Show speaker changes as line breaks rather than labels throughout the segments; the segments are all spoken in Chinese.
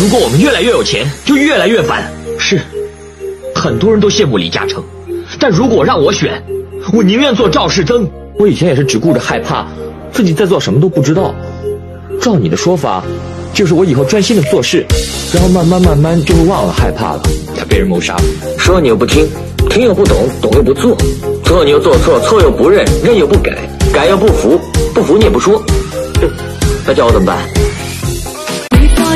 如果我们越来越有钱，就越来越烦。是，很多人都羡慕李嘉诚，但如果让我选，我宁愿做赵世增。
我以前也是只顾着害怕，自己在做什么都不知道。照你的说法，就是我以后专心的做事，然后慢慢慢慢就会忘了害怕了。
要被人谋杀，
说你又不听，听又不懂，懂又不做，做你又做错，错又不认，认又不改，改又不服，不服你也不说，哼，那叫我怎么办？
我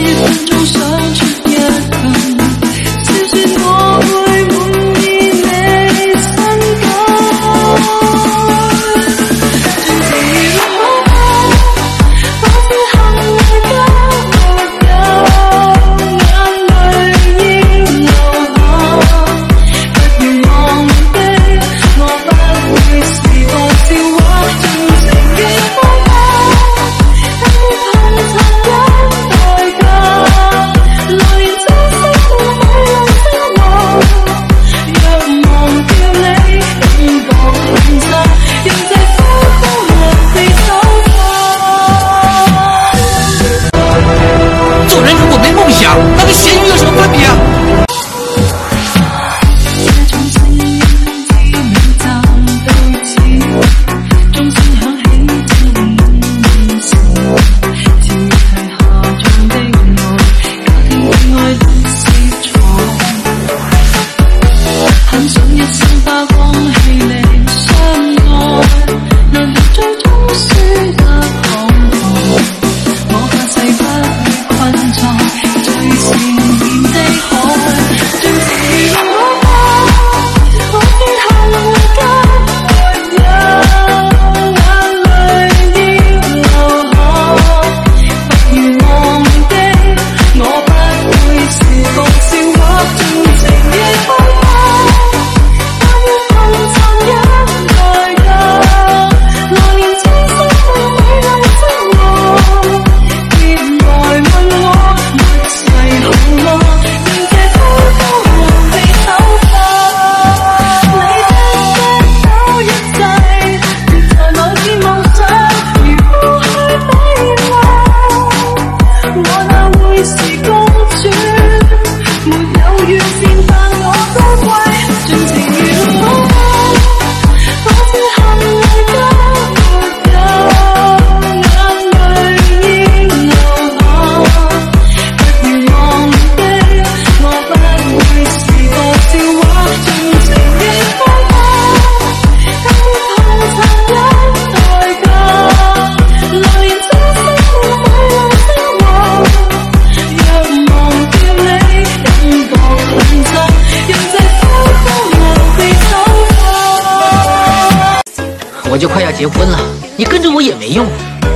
就快要结婚了，你跟着我也没用。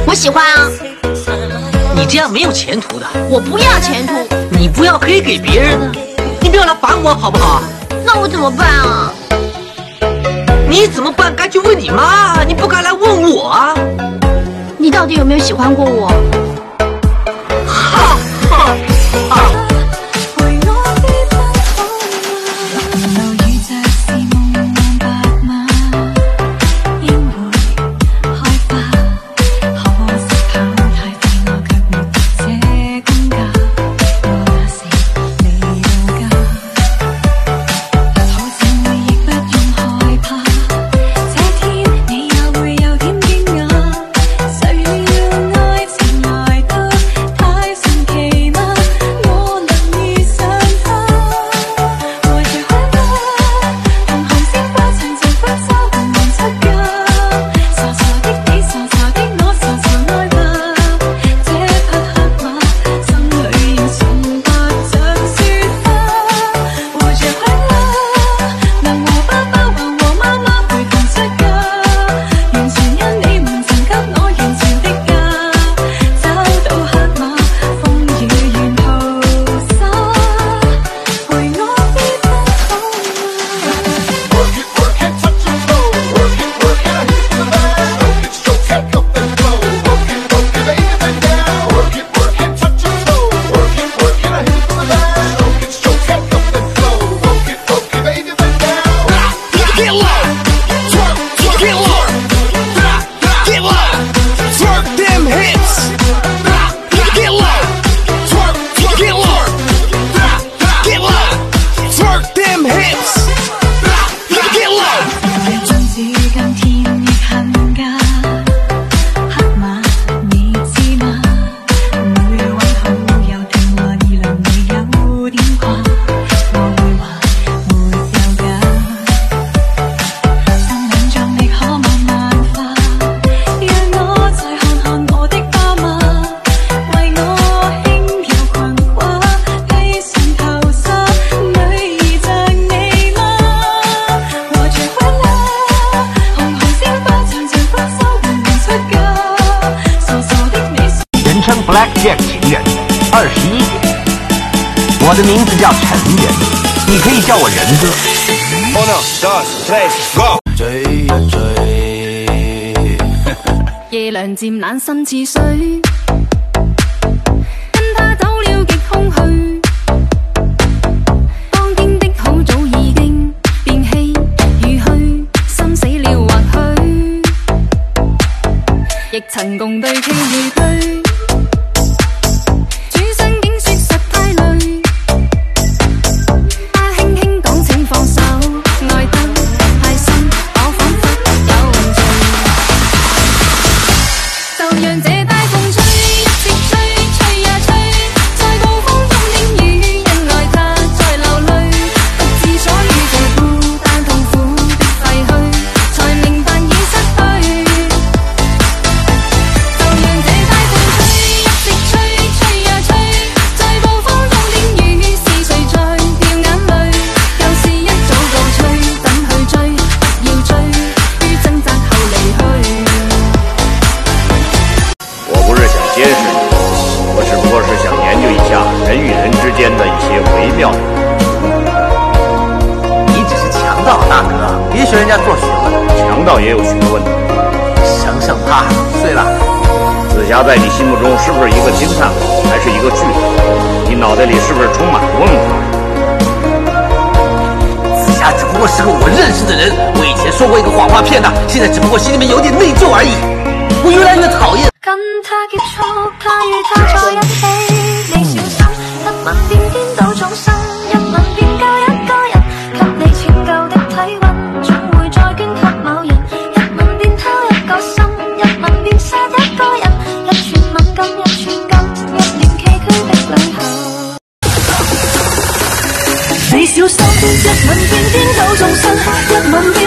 我喜欢啊，
你这样没有前途的。
我不要前途，
你不要可以给别人啊，你不要来烦我好不好？
那我怎么办啊？
你怎么办？该去问你妈，你不该来问我啊！
你到底有没有喜欢过我？
我的名字叫陈人你可以叫我仁哥。Oh no just place, go.
追呀追。
夜凉渐冷心似水。跟他走了极空虚。当天的好早已经变唏与嘘心死了或许亦曾共对崎与岖也有
学问。想想
他对了，
紫霞在你心目中是不是一个惊叹，还是一个句子？你脑袋里是不是充满了问号？
紫霞只不过是个我认识的人，我以前说过一个谎话骗他，现在只不过心里面有点内疚而已。我越来越讨厌。
跟他给他 Don't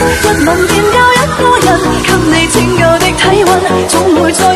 一吻便救一个人给你拯救的体温总会再